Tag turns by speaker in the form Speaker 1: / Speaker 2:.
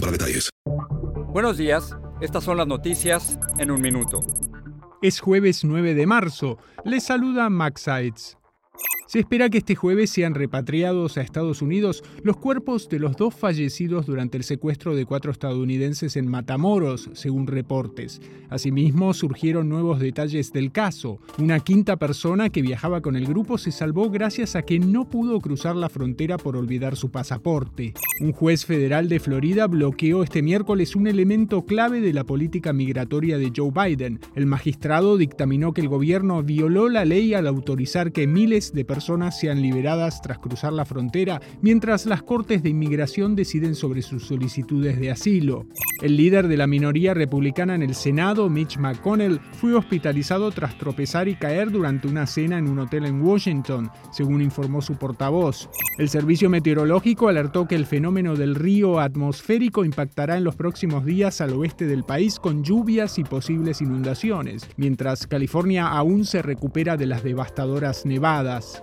Speaker 1: para detalles.
Speaker 2: Buenos días, estas son las noticias en un minuto.
Speaker 3: Es jueves 9 de marzo. Les saluda Max Sides. Se espera que este jueves sean repatriados a Estados Unidos los cuerpos de los dos fallecidos durante el secuestro de cuatro estadounidenses en Matamoros, según reportes. Asimismo, surgieron nuevos detalles del caso. Una quinta persona que viajaba con el grupo se salvó gracias a que no pudo cruzar la frontera por olvidar su pasaporte. Un juez federal de Florida bloqueó este miércoles un elemento clave de la política migratoria de Joe Biden. El magistrado dictaminó que el gobierno violó la ley al autorizar que miles de personas personas sean liberadas tras cruzar la frontera, mientras las cortes de inmigración deciden sobre sus solicitudes de asilo. El líder de la minoría republicana en el Senado, Mitch McConnell, fue hospitalizado tras tropezar y caer durante una cena en un hotel en Washington, según informó su portavoz. El servicio meteorológico alertó que el fenómeno del río atmosférico impactará en los próximos días al oeste del país con lluvias y posibles inundaciones, mientras California aún se recupera de las devastadoras nevadas.